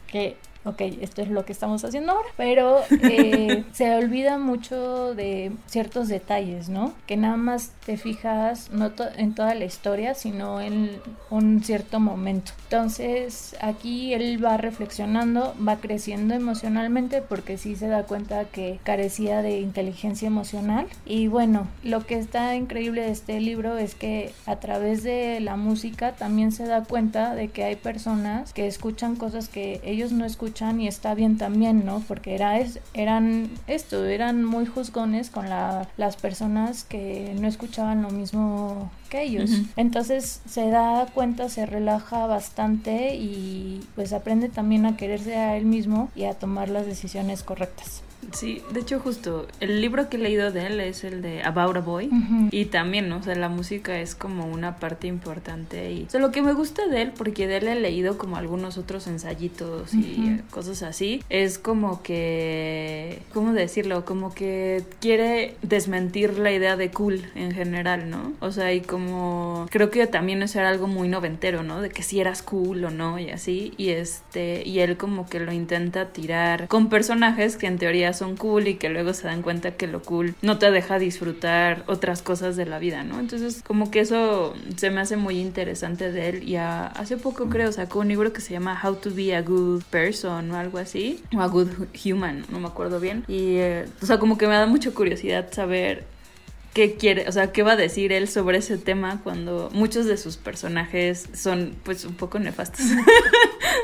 que ok, esto es lo que estamos haciendo ahora, pero eh, se olvida mucho de ciertos detalles, ¿no? Que nada más te fijas no en toda la historia, sino en un cierto momento. Entonces, aquí él va reflexionando, va creciendo emocionalmente porque sí se da cuenta que carecía de inteligencia emocional. Y bueno, lo que está increíble de este libro es que a través de la música también se da cuenta de que hay personas que escuchan cosas que ellos no escuchan y está bien también, ¿no? Porque era es, eran esto, eran muy juzgones con la, las personas que no escuchaban lo mismo que ellos. Entonces se da cuenta, se relaja bastante y pues aprende también a quererse a él mismo y a tomar las decisiones correctas. Sí, de hecho justo el libro que he leído de él es el de About a Boy y también, o sea, la música es como una parte importante y o sea, lo que me gusta de él, porque de él he leído como algunos otros ensayitos y cosas así, es como que, ¿cómo decirlo? Como que quiere desmentir la idea de cool en general, ¿no? O sea, y como creo que también eso era algo muy noventero, ¿no? De que si eras cool o no y así, y este, y él como que lo intenta tirar con personajes que en teoría son cool y que luego se dan cuenta que lo cool no te deja disfrutar otras cosas de la vida, ¿no? Entonces como que eso se me hace muy interesante de él y hace poco creo sacó un libro que se llama How to be a good person o algo así, o a good human, no me acuerdo bien. Y eh, o sea, como que me da mucha curiosidad saber qué quiere, o sea, qué va a decir él sobre ese tema cuando muchos de sus personajes son pues un poco nefastos.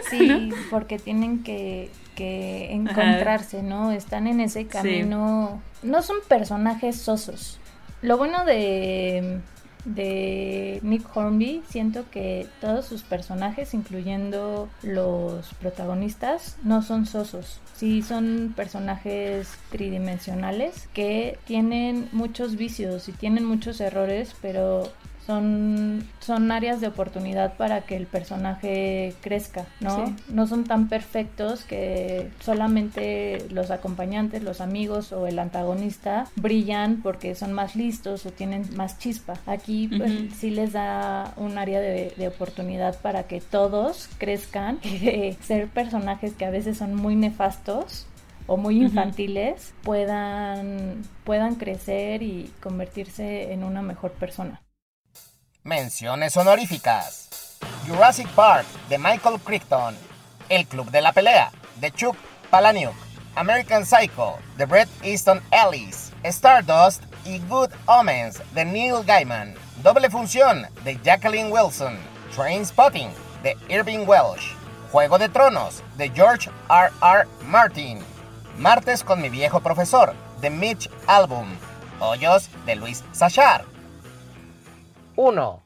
Sí, porque tienen que que encontrarse, ¿no? Están en ese camino. No son personajes sosos. Lo bueno de, de Nick Hornby, siento que todos sus personajes, incluyendo los protagonistas, no son sosos. Sí, son personajes tridimensionales que tienen muchos vicios y tienen muchos errores, pero son, son áreas de oportunidad para que el personaje crezca, ¿no? No son tan perfectos que solamente los acompañantes, los amigos o el antagonista brillan porque son más listos o tienen más chispa. Aquí pues, sí les da un área de, de, oportunidad para que todos crezcan de ser personajes que a veces son muy nefastos o muy infantiles puedan, puedan crecer y convertirse en una mejor persona. Menciones honoríficas. Jurassic Park de Michael Crichton. El Club de la Pelea de Chuck Palahniuk. American Psycho de Bret Easton Ellis. Stardust y Good Omens de Neil Gaiman. Doble función de Jacqueline Wilson. Train Spotting de Irving Welsh. Juego de Tronos de George R. R. Martin. Martes con mi viejo profesor de Mitch Album. Hoyos de Luis Sachar. 1.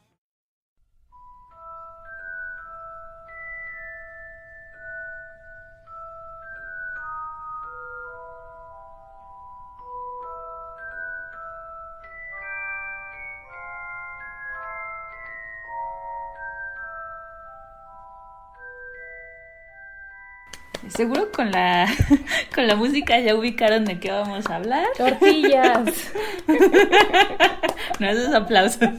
Seguro con la con la música ya ubicaron de qué vamos a hablar. Tortillas. no esos aplausos.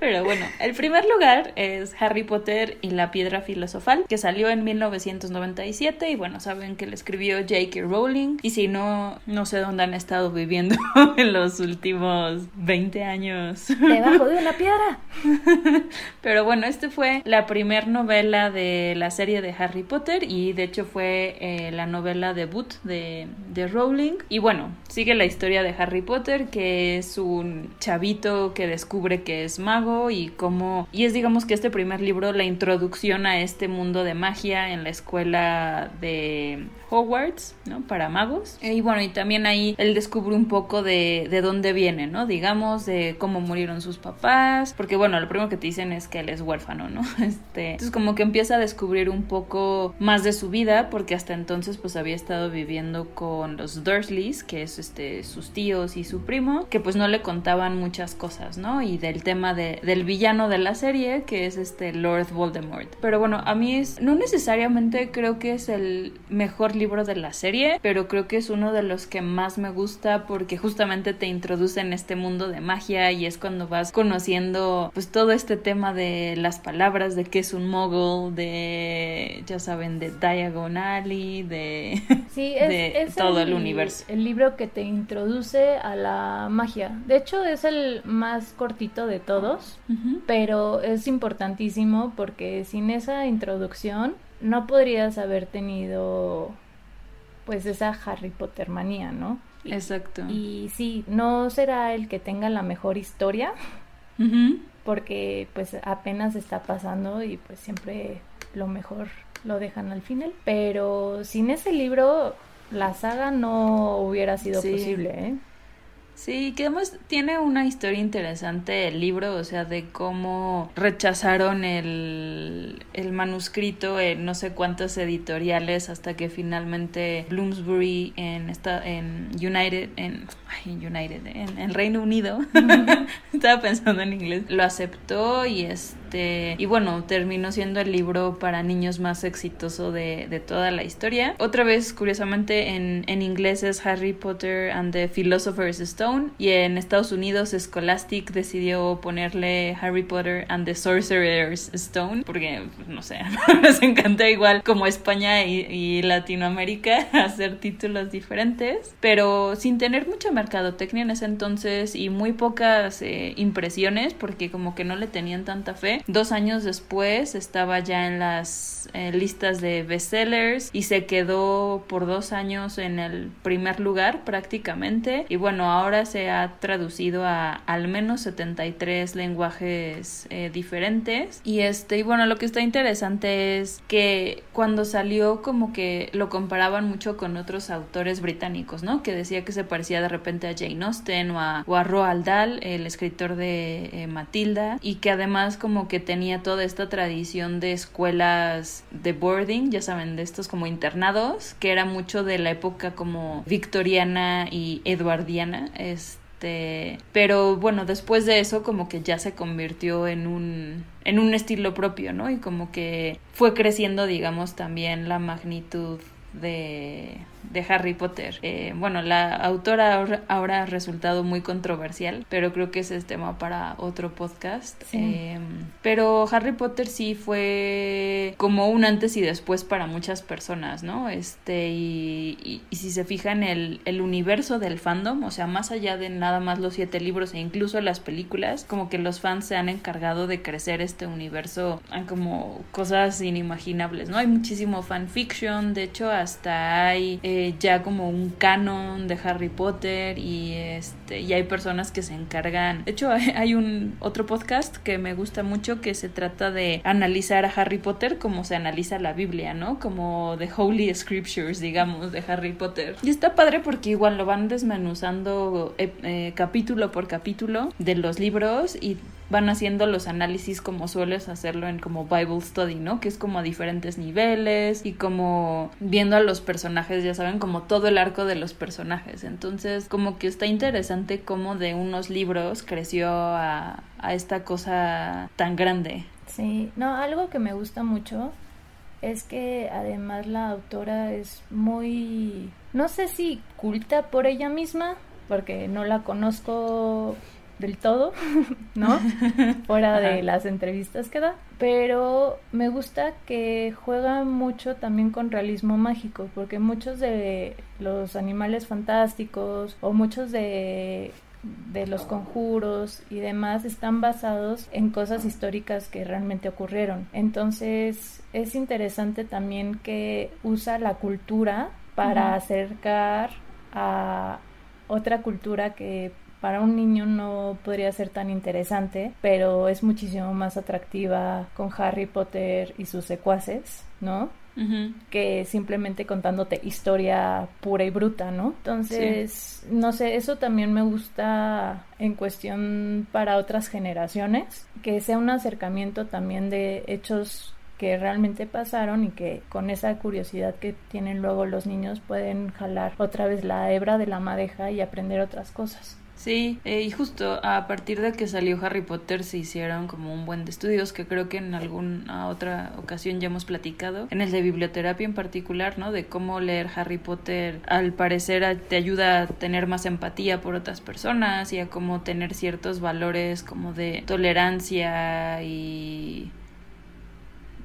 Pero bueno, el primer lugar es Harry Potter y la piedra filosofal, que salió en 1997 y bueno, saben que le escribió J.K. Rowling y si no, no sé dónde han estado viviendo en los últimos 20 años. Debajo de una piedra. Pero bueno, este fue la primer novela de la serie de Harry Potter y de hecho fue eh, la novela debut de, de Rowling. Y bueno, sigue la historia de Harry Potter, que es un chavito que descubre que es mago y cómo... Y es digamos que este primer libro la introducción a este mundo de magia en la escuela de Hogwarts, ¿no? Para magos. Y bueno, y también ahí él descubre un poco de, de dónde viene, ¿no? Digamos, de cómo murieron sus papás. Porque bueno, lo primero que te dicen es que él es huérfano, ¿no? Este, entonces como que empieza a descubrir un poco más de su vida, porque hasta entonces pues había estado viviendo con los Dursleys, que es este, sus tíos y su primo, que pues no le contaban muchas cosas, ¿no? Y del tema de, del villano de la serie, que es este Lord Voldemort. Pero bueno, a mí es, no necesariamente creo que es el mejor libro de la serie, pero creo que es uno de los que más me gusta porque justamente te introduce en este mundo de magia y es cuando vas conociendo pues todo este tema de las palabras, de qué es un muggle, de ya saben, de Diagon Alley, de, Sí, es, de es todo el, universo. El libro que te introduce a la magia. De hecho, es el más cortito de todos, pero es importantísimo porque sin esa introducción no podrías haber tenido pues esa Harry Potter manía, ¿no? Exacto. y sí, no será el que tenga la mejor historia porque pues apenas está pasando y pues siempre lo mejor lo dejan al final. Pero sin ese libro la saga no hubiera sido Sí. posible, ¿eh? Sí, que además tiene una historia interesante el libro, o sea, de cómo rechazaron el, el manuscrito en no sé cuántas editoriales hasta que finalmente Bloomsbury en esta, en United, en, ay, en United, en, en Reino Unido, estaba pensando en inglés, lo aceptó y este, y bueno, terminó siendo el libro para niños más exitoso de, de toda la historia. Otra vez, curiosamente, en, en inglés es Harry Potter and the Philosopher's Stone y en Estados Unidos Scholastic decidió ponerle Harry Potter and the Sorcerer's Stone porque, pues, no sé, nos encanta igual como España y, y Latinoamérica hacer títulos diferentes, pero sin tener mucha mercadotecnia en ese entonces y muy pocas eh, impresiones porque como que no le tenían tanta fe. Dos años después estaba ya en las eh, listas de bestsellers y se quedó por dos años en el primer lugar prácticamente. Y bueno ahora se ha traducido a al menos 73 lenguajes eh, diferentes. Y este y bueno lo que está interesante es que cuando salió como que lo comparaban mucho con otros autores británicos no que decía que se parecía de repente a Jane Austen o a, o Roald Dahl el escritor de eh, Matilda y que además como que tenía toda esta tradición de escuelas de boarding ya saben de estos como internados que era mucho de la época como victoriana y eduardiana este pero bueno después de eso como que ya se convirtió en un en un estilo propio no y como que fue creciendo digamos también la magnitud de, de Harry Potter. Eh, bueno, la autora ahora, ha resultado muy controversial, pero creo que ese es tema para otro podcast. Sí. Eh, pero Harry Potter sí fue como un antes y después para muchas personas, ¿no? Este, y, y, y si se fijan el, el universo del fandom, o sea, más allá de nada más los siete libros e incluso las películas, como que los fans se han encargado de crecer este universo como cosas inimaginables, ¿no? Hay muchísimo fanfiction, de hecho hasta hay eh, ya como un canon de Harry Potter y este y hay personas que se encargan, de hecho hay, hay un otro podcast que me gusta mucho que se trata de analizar a Harry Potter como se analiza la Biblia, ¿no? Como The Holy Scriptures, digamos, de Harry Potter. Y está padre porque igual lo van desmenuzando eh, eh, capítulo por capítulo de los libros y van haciendo los análisis como sueles hacerlo en como Bible Study, ¿no? Que es como a diferentes niveles y como viendo a los personajes, ya saben, como todo el arco de los personajes. Entonces, como que está interesante cómo de unos libros creció a, a esta cosa tan grande. Sí, no, algo que me gusta mucho es que además la autora es muy, no sé si culta por ella misma, porque no la conozco del todo, ¿no? Fuera de las entrevistas que da. Pero me gusta que juega mucho también con realismo mágico, porque muchos de los animales fantásticos o muchos de de los conjuros y demás están basados en cosas históricas que realmente ocurrieron. Entonces es interesante también que usa la cultura para acercar a otra cultura que para un niño no podría ser tan interesante, pero es muchísimo más atractiva con Harry Potter y sus secuaces, ¿no? que simplemente contándote historia pura y bruta, ¿no? Entonces, no sé, eso también me gusta en cuestión para otras generaciones, que sea un acercamiento también de hechos que realmente pasaron y que con esa curiosidad que tienen luego los niños pueden jalar otra vez la hebra de la madeja y aprender otras cosas. Sí, eh, y justo a partir de que salió Harry Potter se hicieron como un buen de estudios que creo que en alguna otra ocasión ya hemos platicado, en el de biblioterapia en particular, ¿no? De cómo leer Harry Potter al parecer te ayuda a tener más empatía por otras personas y a cómo tener ciertos valores como de tolerancia y...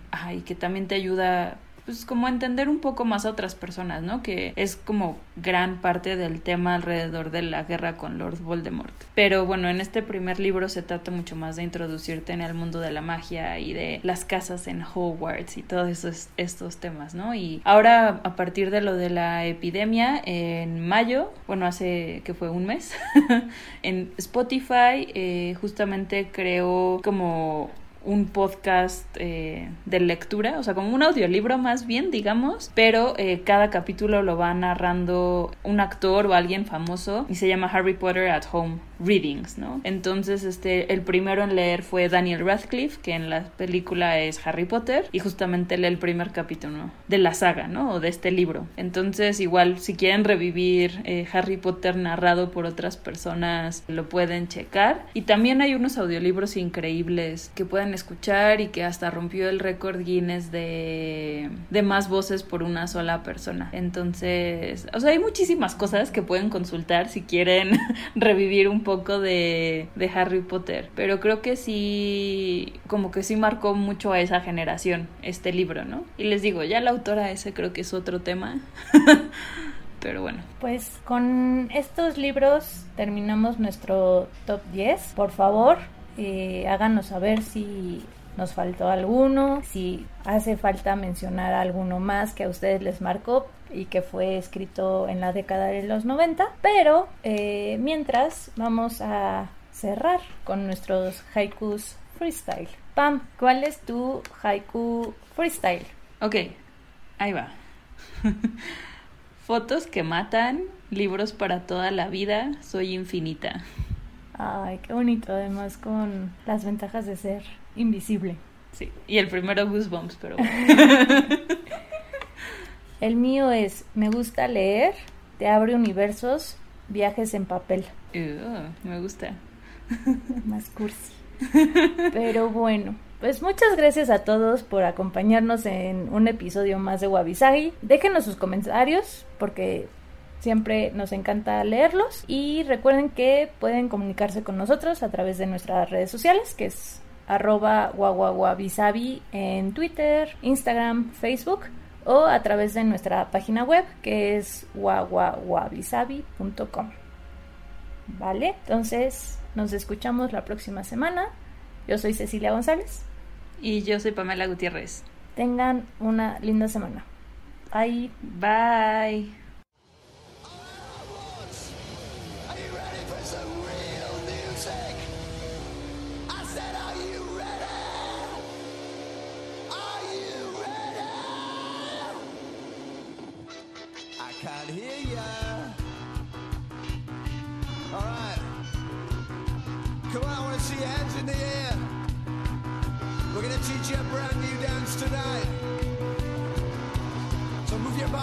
Ay, que también te ayuda pues como entender un poco más a otras personas, ¿no? Que es como gran parte del tema alrededor de la guerra con Lord Voldemort. Pero bueno, en este primer libro se trata mucho más de introducirte en el mundo de la magia y de las casas en Hogwarts y todos esos estos temas, ¿no? Y ahora a partir de lo de la epidemia en mayo, bueno, hace que fue un mes, en Spotify eh, justamente creó como un podcast eh, de lectura, o sea, como un audiolibro más bien, digamos, pero eh, cada capítulo lo va narrando un actor o alguien famoso y se llama Harry Potter at Home readings, ¿no? Entonces, este, el primero en leer fue Daniel Radcliffe, que en la película es Harry Potter, y justamente lee el primer capítulo de la saga, ¿no? O de este libro. Entonces, igual, si quieren revivir eh, Harry Potter narrado por otras personas, lo pueden checar. Y también hay unos audiolibros increíbles que pueden escuchar y que hasta rompió el récord Guinness de, de más voces por una sola persona. Entonces, o sea, hay muchísimas cosas que pueden consultar si quieren revivir un poco de, de Harry Potter, pero creo que sí, como que sí marcó mucho a esa generación este libro, ¿no? Y les digo, ya la autora ese creo que es otro tema. pero bueno. Pues con estos libros terminamos nuestro top 10. Por favor, eh, háganos saber si nos faltó alguno, si hace falta mencionar alguno más que a ustedes les marcó y que fue escrito en la década de los 90. Pero eh, mientras vamos a cerrar con nuestros haikus freestyle. Pam, ¿cuál es tu haiku freestyle? Ok, ahí va. Fotos que matan, libros para toda la vida, soy infinita. Ay, qué bonito, además con las ventajas de ser invisible. Sí, y el primero Goosebumps, pero El mío es, me gusta leer, te abre universos, viajes en papel. me gusta. Más cursi. Pero bueno, pues muchas gracias a todos por acompañarnos en un episodio más de Wabisagi. Déjenos sus comentarios porque siempre nos encanta leerlos y recuerden que pueden comunicarse con nosotros a través de nuestras redes sociales que es arroba guaguaguabisabi en Twitter, Instagram, Facebook o a través de nuestra página web que es guaguaguabisabi.com. ¿Vale? Entonces nos escuchamos la próxima semana. Yo soy Cecilia González. Y yo soy Pamela Gutiérrez. Tengan una linda semana. Bye. Bye.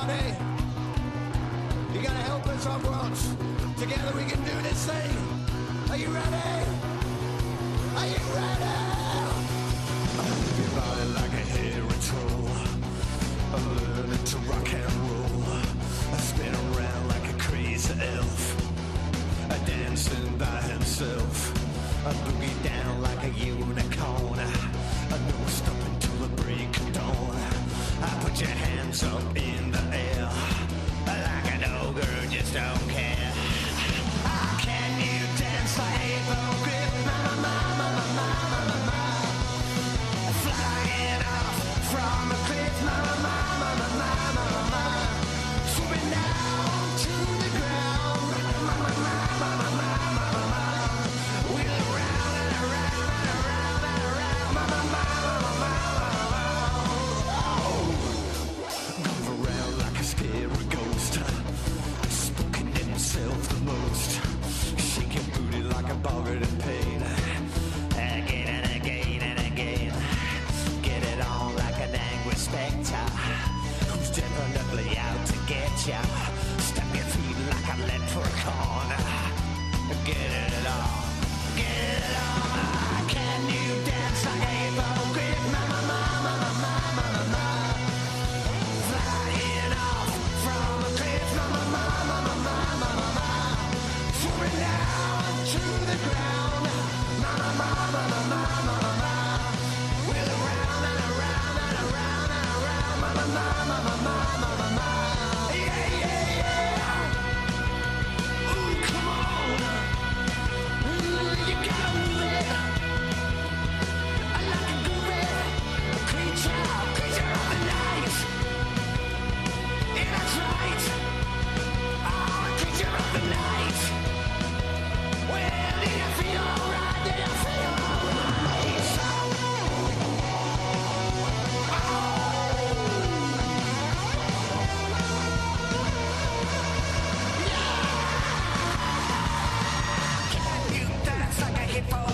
everybody. You gotta help us on Welch. Together we can do this thing. Are you ready? Are you ready? Everybody like a hero troll. I'm learning to rock and roll. I spin around like a crazy elf. I dancing by himself. I boogie down like a unicorn. I no stopping till the break of dawn. Put your hands up in the air like an ogre, just don't care. Paul.